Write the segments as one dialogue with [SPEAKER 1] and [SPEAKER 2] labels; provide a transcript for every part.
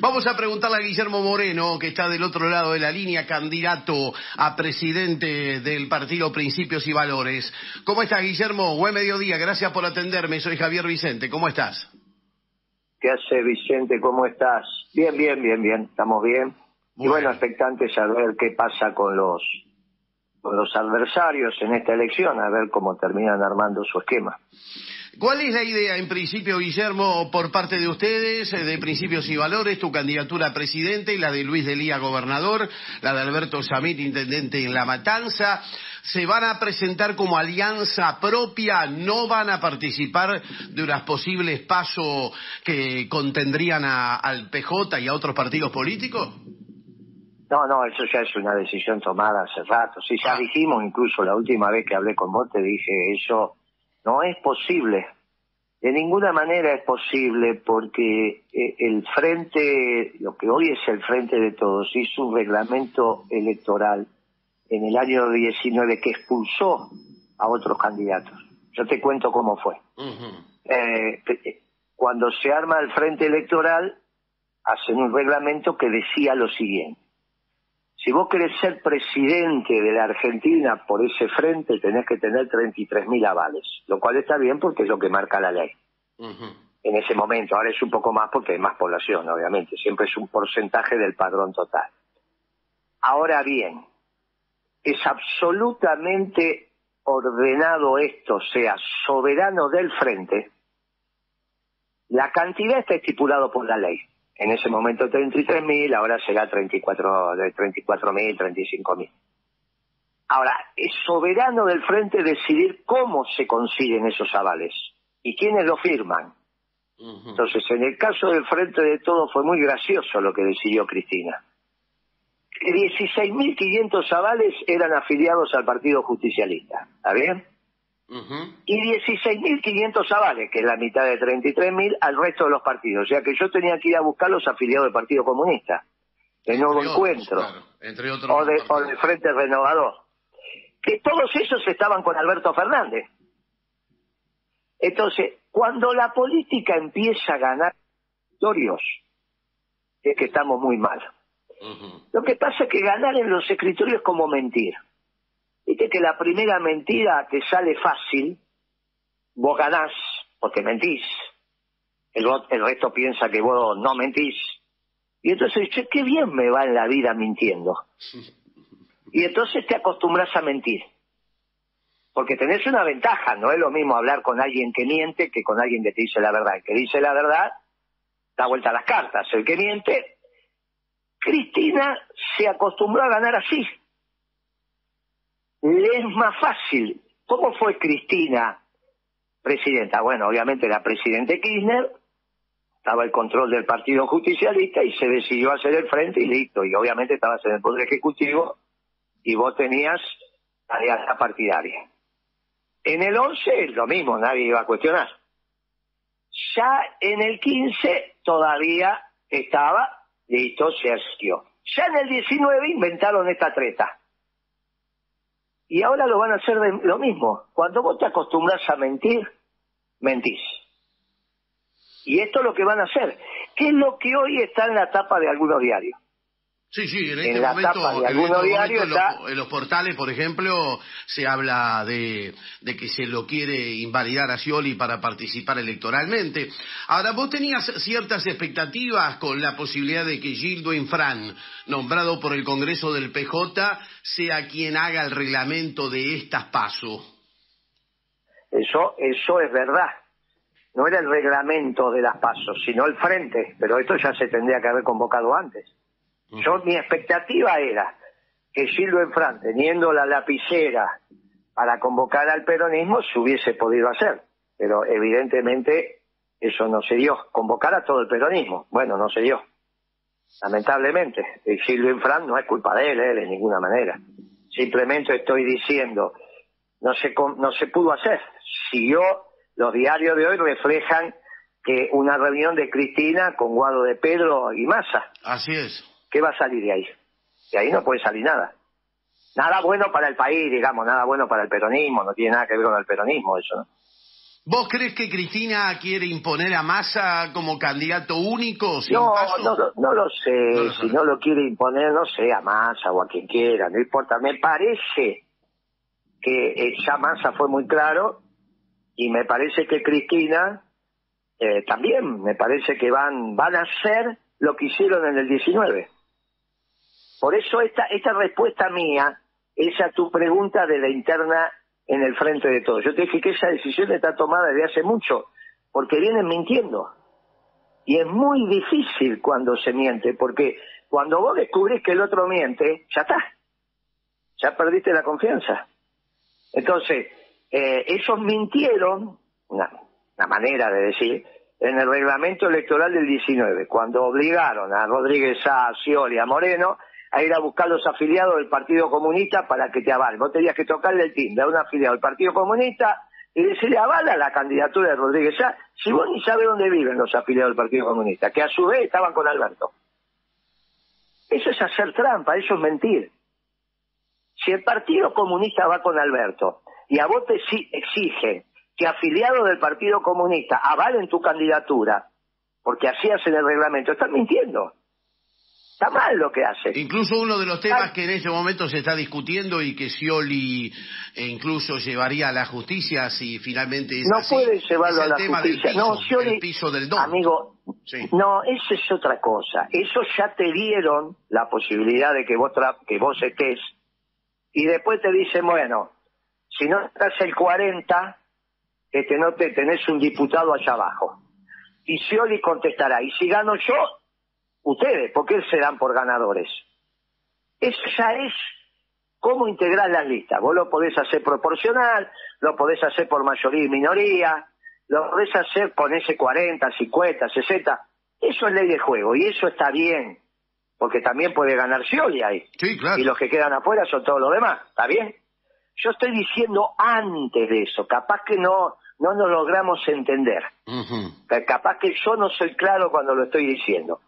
[SPEAKER 1] Vamos a preguntarle a Guillermo Moreno, que está del otro lado de la línea, candidato a presidente del partido Principios y Valores. ¿Cómo estás, Guillermo? Buen mediodía, gracias por atenderme. Soy Javier Vicente. ¿Cómo estás?
[SPEAKER 2] ¿Qué hace, Vicente? ¿Cómo estás? Bien, bien, bien, bien. Estamos bien. Y bueno, expectantes a ver qué pasa con los con los adversarios en esta elección, a ver cómo terminan armando su esquema.
[SPEAKER 1] ¿Cuál es la idea, en principio, Guillermo, por parte de ustedes, eh, de Principios y Valores, tu candidatura a presidente, y la de Luis Delía, gobernador, la de Alberto Samit, intendente en La Matanza? ¿Se van a presentar como alianza propia? ¿No van a participar de unos posibles pasos que contendrían al PJ y a otros partidos políticos?
[SPEAKER 2] No, no, eso ya es una decisión tomada hace rato. Sí, ya ah. dijimos, incluso la última vez que hablé con vos, te dije, eso no es posible. De ninguna manera es posible porque eh, el frente, lo que hoy es el frente de todos, hizo un reglamento electoral en el año 19 que expulsó a otros candidatos. Yo te cuento cómo fue. Eh, eh, cuando se arma el frente electoral, hacen un reglamento que decía lo siguiente si vos querés ser presidente de la Argentina por ese frente, tenés que tener 33.000 avales, lo cual está bien porque es lo que marca la ley. En ese momento, ahora es un poco más porque hay más población, obviamente, siempre es un porcentaje del padrón total. Ahora bien, es absolutamente ordenado esto, sea soberano del frente, la cantidad está estipulado por la ley en ese momento 33.000, ahora será 34, de 34.000, 35.000. Ahora, es soberano del frente decidir cómo se consiguen esos avales y quiénes lo firman. Entonces, en el caso del Frente de Todo fue muy gracioso lo que decidió Cristina. 16.500 avales eran afiliados al Partido Justicialista, ¿está bien? Y 16.500 avales, que es la mitad de 33.000, al resto de los partidos. O sea que yo tenía que ir a buscar los afiliados del Partido Comunista, de Nuevo Encuentro, o, de, o del Frente Renovador. Que todos esos estaban con Alberto Fernández. Entonces, cuando la política empieza a ganar escritorios, es que estamos muy mal. Lo que pasa es que ganar en los escritorios es como mentir. Viste que la primera mentira te sale fácil, vos ganás porque mentís, el, el resto piensa que vos no mentís. Y entonces, che, qué bien me va en la vida mintiendo. Y entonces te acostumbras a mentir. Porque tenés una ventaja, no es lo mismo hablar con alguien que miente que con alguien que te dice la verdad. El que dice la verdad da vuelta a las cartas. El que miente, Cristina se acostumbró a ganar así le es más fácil. ¿Cómo fue Cristina presidenta? Bueno, obviamente la presidente Kirchner, estaba el control del Partido Justicialista y se decidió hacer el frente y listo. Y obviamente estabas en el Poder Ejecutivo y vos tenías alianza partidaria. En el 11 lo mismo, nadie iba a cuestionar. Ya en el 15 todavía estaba listo Sergio. Ya en el 19 inventaron esta treta. Y ahora lo van a hacer de lo mismo. Cuando vos te acostumbras a mentir, mentís. Y esto es lo que van a hacer. ¿Qué es lo que hoy está en la tapa de algunos diarios?
[SPEAKER 1] Sí, sí, en este momento, en, los, portales, por ejemplo, se habla de, que se lo quiere invalidar a Scioli para participar electoralmente. Ahora, vos tenías ciertas expectativas con la posibilidad de que Gildo Infran, nombrado por el Congreso del PJ, sea quien haga el reglamento de estas pasos.
[SPEAKER 2] Eso, eso es verdad. No era el reglamento de las pasos, sino el frente, pero esto ya se tendría que haber convocado antes. Yo, mi expectativa era que Silvio Enfrán, teniendo la lapicera para convocar al peronismo, se hubiese podido hacer. Pero evidentemente eso no se dio. Convocar a todo el peronismo. Bueno, no se dio. Lamentablemente. Y Silvio Enfrán no es culpa de él, él de ninguna manera. Simplemente estoy diciendo, no se, no se pudo hacer. Si yo, los diarios de hoy reflejan que una reunión de Cristina con Guado de Pedro y Massa.
[SPEAKER 1] Así es.
[SPEAKER 2] ¿Qué va a salir de ahí? De ahí no puede salir nada. Nada bueno para el país, digamos, nada bueno para el peronismo, no tiene nada que ver con el peronismo eso, ¿no?
[SPEAKER 1] ¿Vos crees que Cristina quiere imponer a Massa como candidato único? Sin
[SPEAKER 2] No,
[SPEAKER 1] paso?
[SPEAKER 2] no, lo- no lo sé.
[SPEAKER 1] No lo
[SPEAKER 2] si no lo quiere imponer, no sé, a Massa o a quien quiera, no importa. Me parece que eh, ya Massa fue muy claro y me parece que Cristina eh, también, me parece que van, van a hacer lo que hicieron en el 19. Por eso esta, esta respuesta mía es a tu pregunta de la interna en el frente de todos. Yo te dije que esa decisión está tomada desde hace mucho, porque vienen mintiendo. Y es muy difícil cuando se miente, porque cuando vos descubrís que el otro miente, ya está. Ya perdiste la confianza. Entonces, eh, ellos mintieron, una, manera de decir, en el reglamento electoral del 19, cuando obligaron a Rodríguez a Scioli, a Moreno, a ir a buscar los afiliados del Partido Comunista para que te avalen. Vos tenías que tocarle el timbre a un afiliado del Partido Comunista y decirle avala la candidatura de Rodríguez A, si vos ni sabés dónde viven los afiliados del Partido Comunista, que a su vez estaban con Alberto. Eso es hacer trampa, eso es mentir. Si el Partido Comunista va con Alberto y a vos te exi- exigen que afiliados del Partido Comunista avalen tu candidatura, porque así hacen el reglamento, están mintiendo. Está mal lo que hacen.
[SPEAKER 1] Incluso uno de los temas
[SPEAKER 2] Ay.
[SPEAKER 1] que en este momento se está discutiendo y que Scioli eh, incluso llevaría a la justicia si finalmente es
[SPEAKER 2] no
[SPEAKER 1] así,
[SPEAKER 2] puede llevarlo
[SPEAKER 1] es
[SPEAKER 2] a la
[SPEAKER 1] tema del
[SPEAKER 2] justicia.
[SPEAKER 1] piso,
[SPEAKER 2] no, Scioli,
[SPEAKER 1] el piso del don.
[SPEAKER 2] amigo,
[SPEAKER 1] Sí.
[SPEAKER 2] no, eso es otra cosa. Eso ya te dieron la posibilidad de que vos, tra- que vos estés y después te dicen, bueno, si no estás el 40, este, no te tenés un diputado allá abajo. Y Scioli contestará, y si gano yo, ustedes, porque se dan por ganadores. Eso ya es cómo integrar las listas. Vos lo podés hacer proporcional, lo podés hacer por mayoría y minoría, lo podés hacer con ese 40, 50, 60. Eso es ley de juego y eso está bien, porque también puede ganar Scioli ahí.
[SPEAKER 1] Sí, claro.
[SPEAKER 2] Y los que quedan afuera son todos los demás, ¿está bien? Yo estoy diciendo antes de eso, capaz que no, no nos logramos entender. Que capaz que yo no soy claro cuando lo estoy diciendo.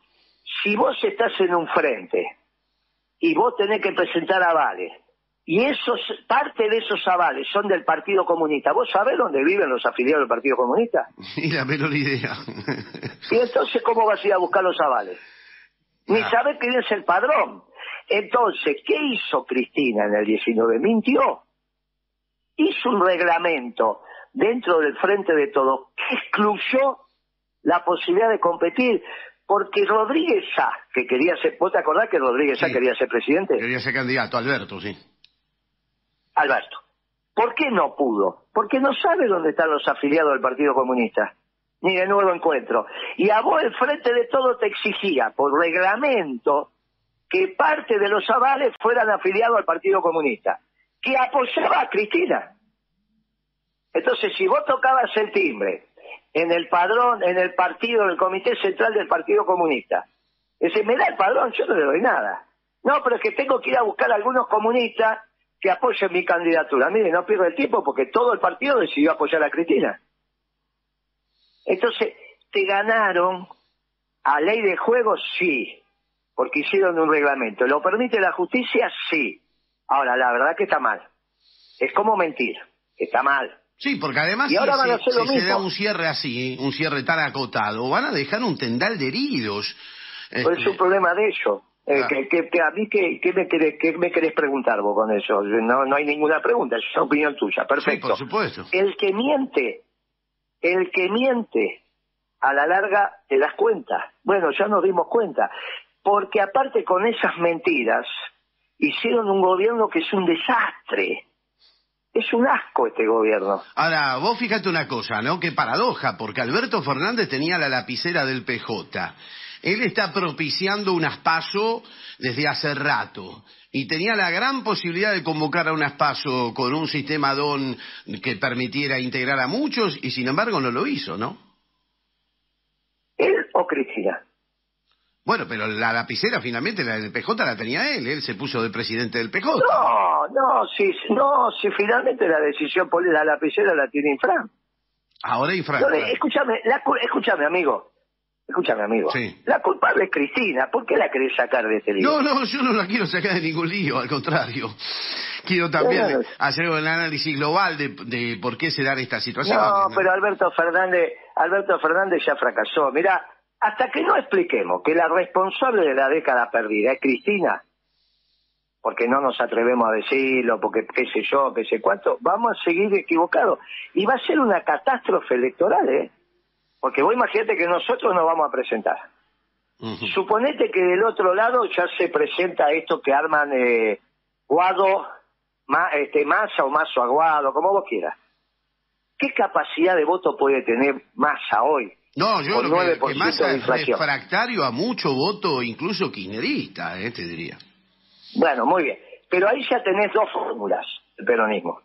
[SPEAKER 2] Si vos estás en un frente y vos tenés que presentar avales, y esos, parte de esos avales son del Partido Comunista, ¿vos sabés dónde viven los afiliados del Partido Comunista?
[SPEAKER 1] Ni la menor idea.
[SPEAKER 2] Y entonces, ¿cómo vas a ir a buscar los avales? Ni
[SPEAKER 1] Claro.
[SPEAKER 2] sabés quién es el padrón. Entonces, ¿qué hizo Cristina en el 19? Mintió. Hizo un reglamento dentro del frente de todos que excluyó la posibilidad de competir. Porque Rodríguez A, que quería ser, ¿vos te acordás que Rodríguez
[SPEAKER 1] Sí.
[SPEAKER 2] quería ser presidente?
[SPEAKER 1] Quería ser candidato, Alberto, sí.
[SPEAKER 2] Alberto. ¿Por qué no pudo? Porque no sabe dónde están los afiliados del Partido Comunista, ni de nuevo encuentro. Y a vos el frente de todo te exigía, por reglamento, que parte de los avales fueran afiliados al Partido Comunista, que apoyaba a Cristina. Entonces, si vos tocabas el timbre en el padrón, en el partido, en el comité central del Partido Comunista, ese me da el padrón, yo no le doy nada. No, pero es que tengo que ir a buscar a algunos comunistas que apoyen mi candidatura. Mire, no pierdo el tiempo porque todo el partido decidió apoyar a Cristina. Entonces, ¿te ganaron a ley de juego? Sí, porque hicieron un reglamento. ¿Lo permite la justicia? Sí. Ahora, la verdad que está mal. Es como mentir, está mal.
[SPEAKER 1] Sí, porque además
[SPEAKER 2] Y
[SPEAKER 1] si,
[SPEAKER 2] ahora van a
[SPEAKER 1] si-
[SPEAKER 2] hacer lo
[SPEAKER 1] si se
[SPEAKER 2] mismo.
[SPEAKER 1] da un cierre así, un cierre tan acotado, van a dejar un tendal de heridos.
[SPEAKER 2] Pero es
[SPEAKER 1] Este,
[SPEAKER 2] un problema de ellos. Eh,
[SPEAKER 1] Claro.
[SPEAKER 2] que, que- que a mí, ¿qué, me querés, qué me querés preguntar vos con eso? No, no hay ninguna pregunta, es opinión tuya.
[SPEAKER 1] sí,
[SPEAKER 2] Perfecto.
[SPEAKER 1] por supuesto.
[SPEAKER 2] El que miente, el que miente, a la larga te das cuenta. Bueno, ya nos dimos cuenta. Porque aparte con esas mentiras, hicieron un gobierno que es un desastre. Es un asco este gobierno.
[SPEAKER 1] Ahora, vos fíjate una cosa, ¿no? Qué paradoja, porque Alberto Fernández tenía la lapicera del PJ. Él está propiciando un aspaso desde hace rato. Y tenía la gran posibilidad de convocar a un aspaso con un sistema DON que permitiera integrar a muchos, y sin embargo no lo hizo, ¿no?
[SPEAKER 2] ¿Él o Cristina?
[SPEAKER 1] Bueno, pero la lapicera finalmente, la del PJ la tenía él, él se puso de presidente del PJ.
[SPEAKER 2] No, no, si, no, si finalmente la decisión por la lapicera la tiene Infran.
[SPEAKER 1] Ahora
[SPEAKER 2] No,
[SPEAKER 1] infractor.
[SPEAKER 2] le- escúchame, la escúchame, amigo. escúchame amigo, la culpable es Cristina, ¿por qué la querés sacar de este lío?
[SPEAKER 1] No, no, yo no la quiero sacar de ningún lío, al contrario. Quiero también hacer un análisis global de, por qué se dan estas situaciones.
[SPEAKER 2] No, pero Alberto Fernández, Alberto Fernández ya fracasó. Mira, hasta que no expliquemos que la responsable de la década perdida es Cristina, porque no nos atrevemos a decirlo, porque qué sé yo, qué sé cuánto, vamos a seguir equivocados. Y va a ser una catástrofe electoral, ¿eh? Porque vos imagínate que nosotros nos vamos a presentar. Suponete que del otro lado ya se presenta esto que arman eh, Guado, este, Massa o Mazo Aguado, como vos quieras. ¿Qué capacidad de voto puede tener Massa hoy?
[SPEAKER 1] No, yo creo que, Massa es refractario a mucho voto, incluso kirchnerista, eh, te diría.
[SPEAKER 2] Bueno, muy bien. Pero ahí ya tenés dos fórmulas del peronismo.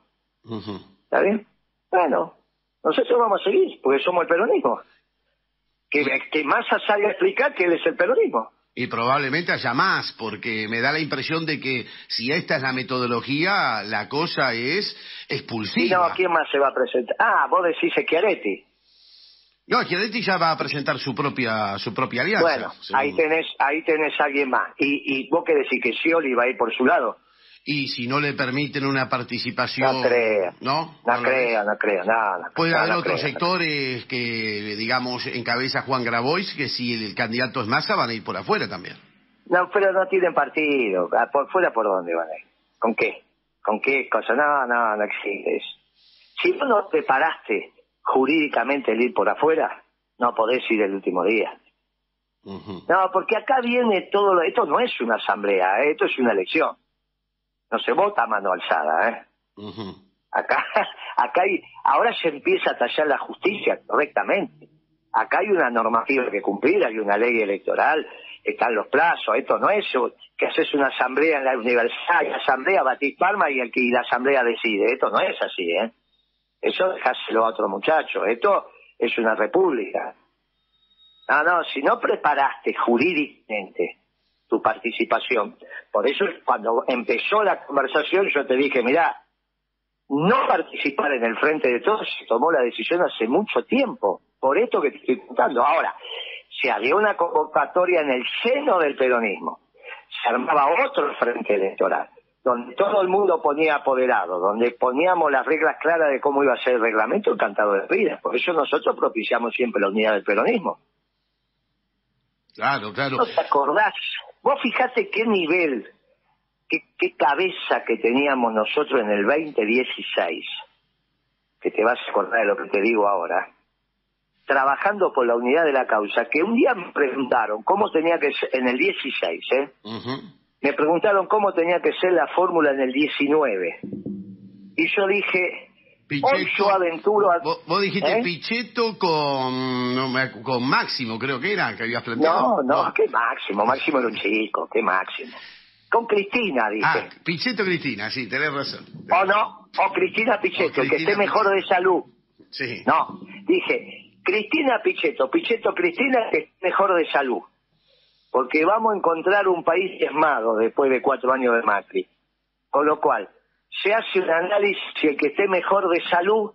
[SPEAKER 2] ¿Está bien? Bueno, nosotros vamos a seguir, porque somos el peronismo. Que, que Massa salga a explicar que él es el peronismo.
[SPEAKER 1] Y probablemente haya más, porque me da la impresión de que si esta es la metodología, la cosa es expulsiva.
[SPEAKER 2] no, ¿quién más se va a presentar? Ah, vos decís Schiaretti.
[SPEAKER 1] No, Schiaretti ya va a presentar su propia su propia alianza.
[SPEAKER 2] Bueno, ahí tenés ahí tenés a alguien más. ¿Y, y vos qué decís que Scioli va a ir por su lado?
[SPEAKER 1] y si no le permiten una participación...
[SPEAKER 2] No creo. ¿No? No, creo, no creo, nada.
[SPEAKER 1] Puede haber otros sectores que, digamos, encabeza Juan Grabois, que si el candidato es Massa van a ir por afuera también.
[SPEAKER 2] No, pero no tienen partido. Ah, ¿Por fuera por dónde van a ir? ¿Con qué? ¿Con qué cosa? No, no, no existe eso. Si vos no preparaste jurídicamente el ir por afuera, no podés ir el último día. No, porque acá viene todo lo... Esto no es una asamblea, ¿eh? esto es una elección no se vota a mano alzada, ¿eh? Acá, acá hay, ahora se empieza a tallar la justicia correctamente. Acá hay una normativa que cumplir, hay una ley electoral, están los plazos, esto no es que haces una asamblea en la universidad, la asamblea batís palma y el que y la asamblea decide, esto no es así, ¿eh? Eso dejáselo a otro muchacho, esto es una república. No, no, si no preparaste jurídicamente tu participación. Por eso cuando empezó la conversación yo te dije, mira, no participar en el frente de todos se tomó la decisión hace mucho tiempo, por esto que te estoy contando. Ahora, se había una convocatoria en el seno del peronismo, se armaba otro frente electoral, donde todo el mundo ponía apoderado, donde poníamos las reglas claras de cómo iba a ser el reglamento encantado de vida. Por eso nosotros propiciamos siempre la unidad del peronismo.
[SPEAKER 1] Claro, claro.
[SPEAKER 2] ¿No te acordás? Vos fijate qué nivel, qué, cabeza que teníamos nosotros en el 2016, que te vas a acordar de lo que te digo ahora, trabajando por la unidad de la causa, que un día me preguntaron cómo tenía que ser, en el 16, ¿eh? Me preguntaron cómo tenía que ser la fórmula en el 19. Y yo dije, Pichetto, aventuro
[SPEAKER 1] vos, dijiste ¿Eh? Pichetto con, con Máximo, creo que era, que habías
[SPEAKER 2] planteado. No, no, qué Máximo, Máximo era un chico, qué Máximo. Con Cristina, dije. Ah,
[SPEAKER 1] Pichetto Cristina, sí, tenés razón.
[SPEAKER 2] O no, o Cristina Pichetto, que esté mejor de salud.
[SPEAKER 1] Sí.
[SPEAKER 2] No, dije, Cristina Pichetto, Pichetto Cristina, que esté mejor de salud. Porque vamos a encontrar un país diezmado después de cuatro años de Macri. Con lo cual, se hace un análisis si el que esté mejor de salud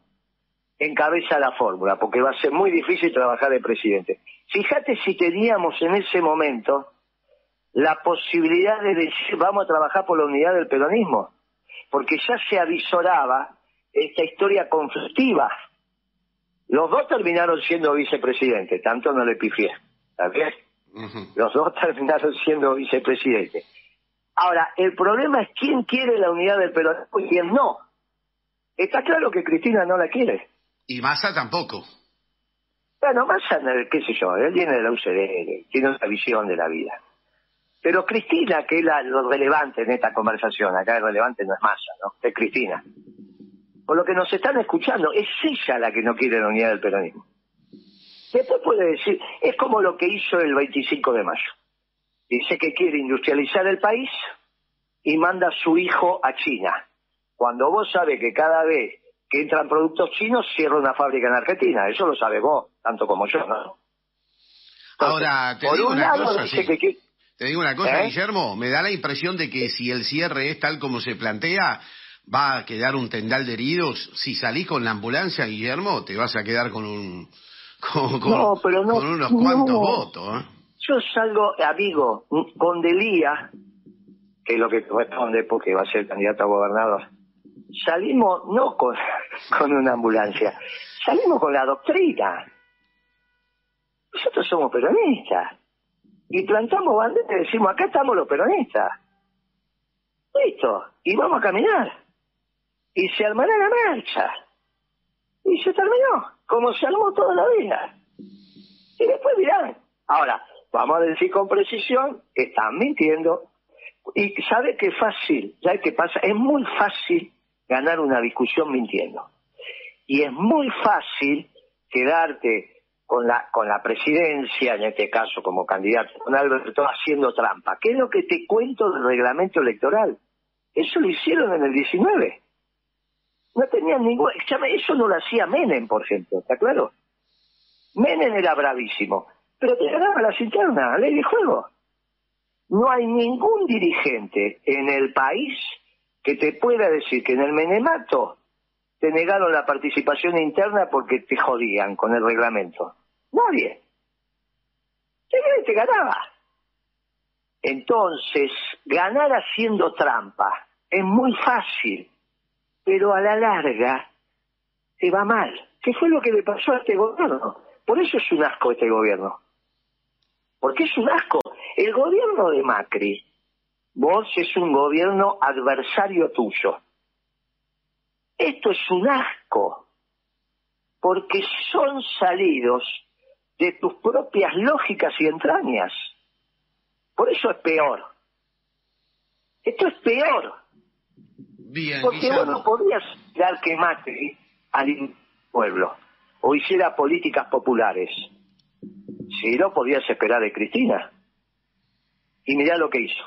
[SPEAKER 2] encabeza la fórmula, porque va a ser muy difícil trabajar de presidente. Fíjate si teníamos en ese momento la posibilidad de decir vamos a trabajar por la unidad del peronismo, porque ya se avisoraba esta historia conflictiva. Los dos terminaron siendo vicepresidentes, tanto no le pifié, ¿está bien? Los dos terminaron siendo vicepresidentes. Ahora, el problema es quién quiere la unidad del peronismo y quién no. Está claro que Cristina no la quiere.
[SPEAKER 1] Y Massa tampoco.
[SPEAKER 2] Bueno, Massa, qué sé yo, él viene de la UCD, tiene una visión de la vida. Pero Cristina, que es lo relevante en esta conversación, acá el relevante no es Massa, ¿no? Es Cristina. Por lo que nos están escuchando, es ella la que no quiere la unidad del peronismo. Después puede decir, es como lo que hizo el 25 de mayo dice que quiere industrializar el país y manda a su hijo a China. Cuando vos sabes que cada vez que entran productos chinos, cierra una fábrica en Argentina. Eso lo sabe vos, tanto como yo, ¿no?
[SPEAKER 1] Ahora, te digo una cosa, Te digo una cosa, Guillermo, me da la impresión de que si el cierre es tal como se plantea, va a quedar un tendal de heridos. Si salís con la ambulancia, Guillermo, te vas a quedar con un con, unos cuantos votos. ¿eh?
[SPEAKER 2] Yo salgo, amigo, con Delía, que es lo que corresponde porque va a ser candidato a gobernador, salimos no con, con una ambulancia, salimos con la doctrina. Nosotros somos peronistas. Y plantamos banderas y decimos, acá estamos los peronistas. Listo. Y vamos a caminar. Y se armará la marcha. Y se terminó. Como se armó toda la vida. Y después dirán. Ahora, vamos a decir con precisión, están mintiendo. Y sabe que fácil, ¿sabe qué pasa? Es muy fácil ganar una discusión mintiendo. Y es muy fácil quedarte con la, con la presidencia, en este caso como candidato, con Alberto haciendo trampa. ¿Qué es lo que te cuento del reglamento electoral? Eso lo hicieron en el 19. No tenían ningún... Eso no lo hacía Menem, por ejemplo, ¿está claro? Menem era bravísimo, pero te ganaba las internas, ley de juego. No hay ningún dirigente en el país que te pueda decir que en el Menemato te negaron la participación interna porque te jodían con el reglamento. Nadie. te ganaba. Entonces, ganar haciendo trampa es muy fácil, pero a la larga te va mal. ¿Qué fue lo que le pasó a este gobierno? Por eso es un asco este gobierno. Porque es un asco. El gobierno de Macri Vos es un gobierno adversario tuyo. Esto es un asco, porque son salidos de tus propias lógicas y entrañas. Por eso es peor. Esto es peor.
[SPEAKER 1] Bien,
[SPEAKER 2] porque vos no podías dar que mate al pueblo o hiciera políticas populares. Si no podías esperar de Cristina. Y mirá lo que hizo.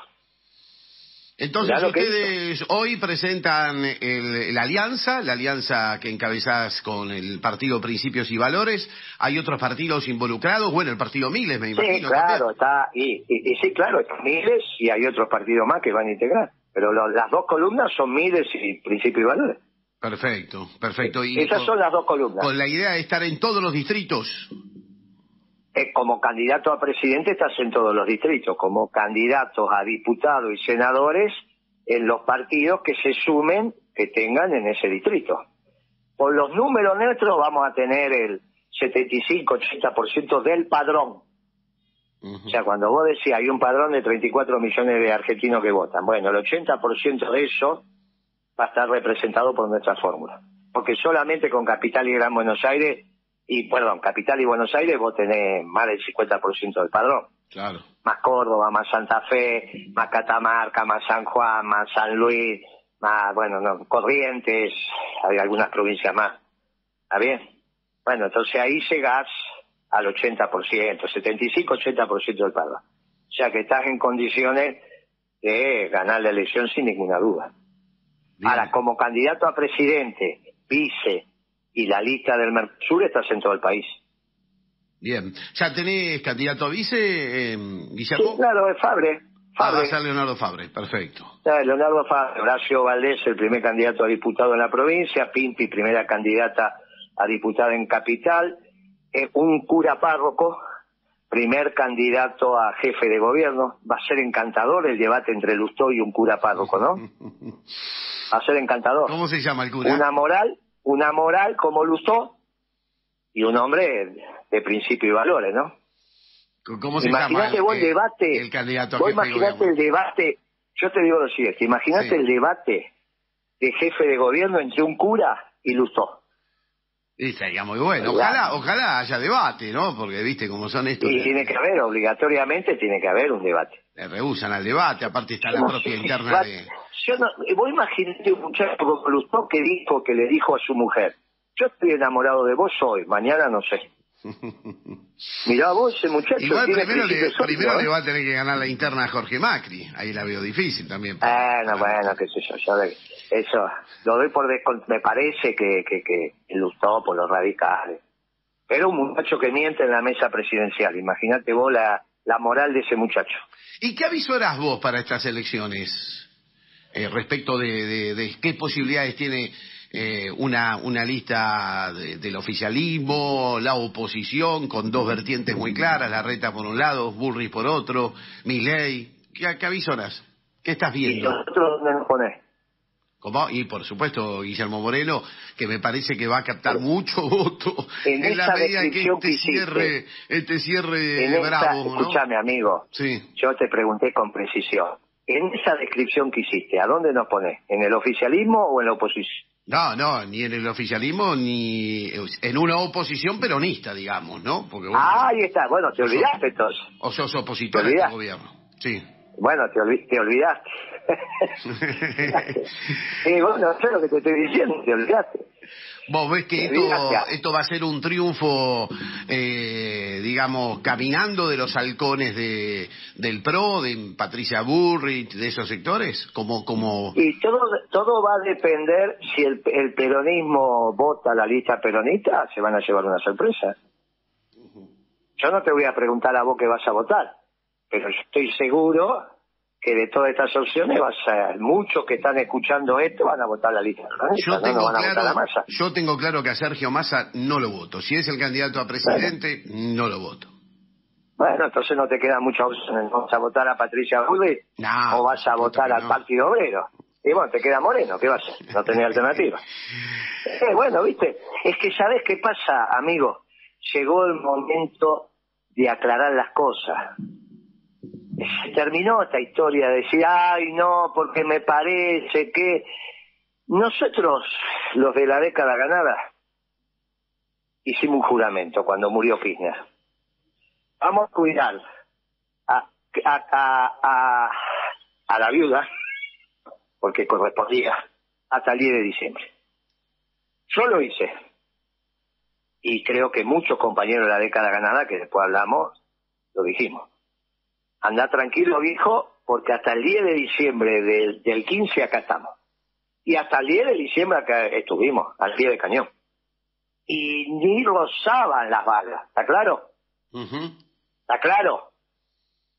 [SPEAKER 1] Entonces ustedes hoy presentan la alianza, la alianza que encabezás con el partido Principios y Valores. ¿Hay otros partidos involucrados? Bueno, el partido Miles, me imagino.
[SPEAKER 2] Sí, claro, está, y, sí, claro, está Miles y hay otros partidos más que van a integrar. Pero las dos columnas son Miles y Principios y Valores.
[SPEAKER 1] Perfecto, perfecto.
[SPEAKER 2] Y Esas son las dos columnas.
[SPEAKER 1] Con la idea de estar en todos los distritos.
[SPEAKER 2] Eh, como candidato a presidente estás en todos los distritos, como candidatos a diputados y senadores en los partidos que se sumen que tengan en ese distrito. Por los números nuestros vamos a tener el 75-80% del padrón. O sea, cuando vos decís hay un padrón de 34 millones de argentinos que votan, bueno, el 80% de eso va a estar representado por nuestra fórmula. Porque solamente con Capital y Gran Buenos Aires y perdón, Capital y Buenos Aires vos tenés más del 50% del padrón.
[SPEAKER 1] Claro.
[SPEAKER 2] Más Córdoba, más Santa Fe, más Catamarca, más San Juan, más San Luis, más, bueno, no, Corrientes, hay algunas provincias más. ¿Está bien? Bueno, entonces ahí llegás al 80%, 75-80% del padrón. O sea que estás en condiciones de ganar la elección sin ninguna duda. Ahora, como candidato a presidente, vice, y la lista del Mercosur está en todo el país.
[SPEAKER 1] Bien. ¿Ya tenés candidato a vice, eh,
[SPEAKER 2] Guillermo? Sí, claro, es Fabre.
[SPEAKER 1] Ah, va a ser Leonardo Fabre, perfecto.
[SPEAKER 2] Leonardo Fabre, Horacio Valdés, el primer candidato a diputado en la provincia, Pimpi, primera candidata a diputada en Capital, eh, un cura párroco, primer candidato a jefe de gobierno. Va a ser encantador el debate entre Lustó y un cura párroco, ¿no? Va a ser encantador.
[SPEAKER 1] ¿Cómo se llama el cura?
[SPEAKER 2] Una moral, una moral como Lustó y un hombre de principio y valores, ¿no?
[SPEAKER 1] ¿Cómo se imagínate
[SPEAKER 2] llama vos el, debate,
[SPEAKER 1] el candidato
[SPEAKER 2] vos imaginate el debate, yo te digo lo siguiente, imagínate el debate de jefe de gobierno entre un cura y Lustó.
[SPEAKER 1] Y sería muy bueno. Ojalá, ojalá haya debate, ¿no? Porque viste cómo son estos.
[SPEAKER 2] Y tiene que haber, obligatoriamente tiene que haber un debate.
[SPEAKER 1] Le rehusan al debate, aparte está la propia interna de...
[SPEAKER 2] Yo no, vos imaginate un muchacho como Lustó que dijo, que le dijo a su mujer, yo estoy enamorado de vos hoy, mañana no sé. Mirá vos, ese muchacho.
[SPEAKER 1] Igual primero, le, primero le, ¿eh? va a tener que ganar la interna a Jorge Macri. Ahí la veo difícil también.
[SPEAKER 2] Bueno, bueno, qué sé yo. yo eso lo doy por Me parece que, que, que ilustró por los radicales. Pero un muchacho que miente en la mesa presidencial. Imagínate vos la, la moral de ese muchacho.
[SPEAKER 1] ¿Y qué aviso eras vos para estas elecciones? Eh, respecto de, de, de, qué posibilidades tiene eh, una, una lista del oficialismo, la oposición, con dos vertientes muy claras, la reta por un lado, Burris por otro, Milei. ¿Qué, qué avisonas? ¿Qué estás viendo?
[SPEAKER 2] ¿Y nosotros dónde nos ponés?
[SPEAKER 1] Y por supuesto, Guillermo Moreno, que me parece que va a captar mucho voto
[SPEAKER 2] en, la medida en que
[SPEAKER 1] este cierre, este cierre
[SPEAKER 2] en
[SPEAKER 1] bravo,
[SPEAKER 2] Escúchame, amigo.
[SPEAKER 1] Sí.
[SPEAKER 2] Yo te pregunté con precisión. En esa descripción que hiciste, ¿a dónde nos pones? ¿En el oficialismo o en la oposición?
[SPEAKER 1] No, no, ni en el oficialismo ni en una oposición peronista, digamos, ¿no?
[SPEAKER 2] Porque ah, ahí está. Bueno, te olvidaste entonces.
[SPEAKER 1] O sos opositor al gobierno. Sí.
[SPEAKER 2] Bueno, te, te olvidaste. sí, bueno, sé lo que te estoy diciendo, te olvidaste.
[SPEAKER 1] Vos ves que esto, va a ser un triunfo, eh, digamos, caminando de los halcones de, del PRO, de Patricia Burrich, de esos sectores, como... como...
[SPEAKER 2] Y todo, todo va a depender si el, el peronismo vota la lista peronista, se van a llevar una sorpresa. Yo no te voy a preguntar a vos qué vas a votar, pero yo estoy seguro que de todas estas opciones vas a, muchos que están escuchando esto van a votar la lista.
[SPEAKER 1] Yo, tengo claro, yo tengo claro que a Sergio Massa no lo voto. Si es el candidato a presidente, no lo voto.
[SPEAKER 2] Bueno, entonces no te queda mucha opción. ¿Vas a votar a Patricia Rubí o vas a votar al Partido Obrero? Y bueno, te queda Moreno, ¿qué vas a hacer? No tenés alternativa. Eh, bueno, viste, es que ¿sabes qué pasa, amigo? Llegó el momento de aclarar las cosas terminó esta historia de decir, ay, no, porque me parece que nosotros, los de la década ganada, hicimos un juramento cuando murió Kirchner. Vamos a cuidar a, a, a, la viuda, porque correspondía, hasta el 10 de diciembre. Yo lo hice. Y creo que muchos compañeros de la década ganada, que después hablamos, lo dijimos. Anda tranquilo, viejo, porque hasta el 10 de diciembre del, del 15 acá estamos. Y hasta el 10 de diciembre acá estuvimos, al pie del cañón. Y ni rozaban las balas, ¿está claro? ¿Está claro?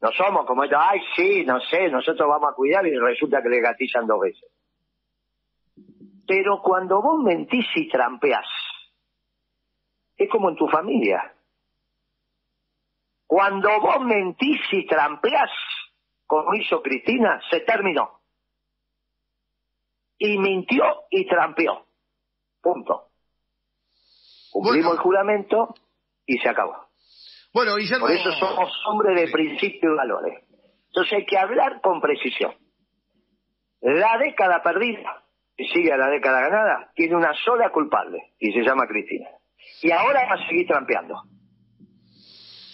[SPEAKER 2] No somos como estos, ay, sí, no sé, nosotros vamos a cuidar y resulta que le gatillan dos veces. Pero cuando vos mentís y trampeás, es como en tu familia. Cuando vos mentís y trampeás, como hizo Cristina, se terminó. Y mintió y trampeó. Punto. Cumplimos el juramento y se acabó.
[SPEAKER 1] Bueno,
[SPEAKER 2] Por eso somos hombres de principios y valores. Entonces hay que hablar con precisión. La década perdida, y sigue a la década ganada, tiene una sola culpable, y se llama Cristina. Y ahora va a seguir trampeando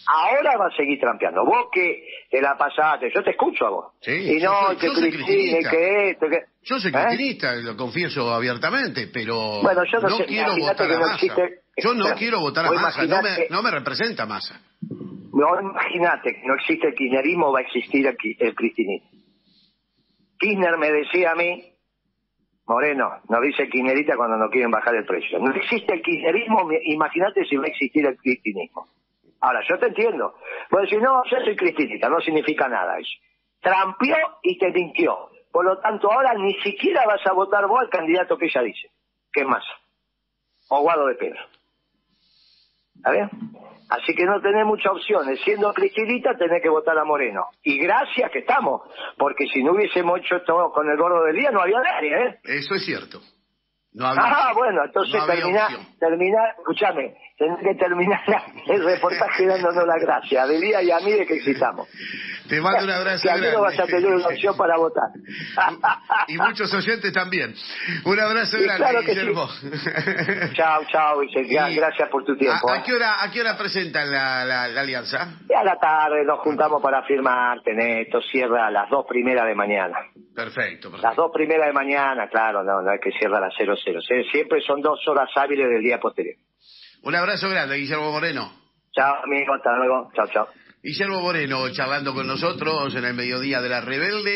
[SPEAKER 2] ahora va a seguir trampeando. Vos que te la pasaste, yo te escucho a vos.
[SPEAKER 1] Sí,
[SPEAKER 2] y no, que Cristina, que esto, que...
[SPEAKER 1] Yo soy ¿Eh? cristinista, lo confieso abiertamente, pero
[SPEAKER 2] bueno, yo
[SPEAKER 1] no, quiero votar a Massa. Yo no quiero votar a Massa, no me, no me representa Massa.
[SPEAKER 2] No, imagínate que no existe el kirchnerismo, va a existir el, el cristinismo. Kirchner me decía a mí, Moreno, no dice kirchnerita cuando no quieren bajar el precio. No existe el kirchnerismo, imagínate si va a existir el cristinismo. Ahora, yo te entiendo. Puedes decir, no, yo soy cristinita, no significa nada eso. Trampió y te mintió. Por lo tanto, ahora ni siquiera vas a votar vos al candidato que ella dice, que es más. O Guado de Pedro. ¿Está bien? Así que no tenés muchas opciones. Siendo cristinita, tenés que votar a Moreno. Y gracias que estamos, porque si no hubiésemos hecho esto con el gordo del día, no había nadie, ¿eh?
[SPEAKER 1] Eso es cierto.
[SPEAKER 2] ah, bueno, entonces terminar, escúchame, tenés que terminar el reportaje dándonos la gracia a Delía y a mí de que existamos.
[SPEAKER 1] Te mando un abrazo
[SPEAKER 2] que grande. vas a tener una opción para votar.
[SPEAKER 1] y muchos oyentes también. Un abrazo grande,
[SPEAKER 2] claro Guillermo. chao, chao, Gracias por tu tiempo.
[SPEAKER 1] ¿A, qué, hora, a qué hora presentan la, la, alianza?
[SPEAKER 2] a la tarde nos juntamos para firmar, esto cierra a las dos primeras de mañana.
[SPEAKER 1] Perfecto,
[SPEAKER 2] Las dos primeras de mañana, claro, no, no hay que cierra a las 00. Siempre son dos horas hábiles del día posterior.
[SPEAKER 1] Un abrazo grande, Guillermo Moreno.
[SPEAKER 2] Chao, amigo, hasta luego. Chao, chao.
[SPEAKER 1] Guillermo Moreno charlando con nosotros en el mediodía de la Rebelde.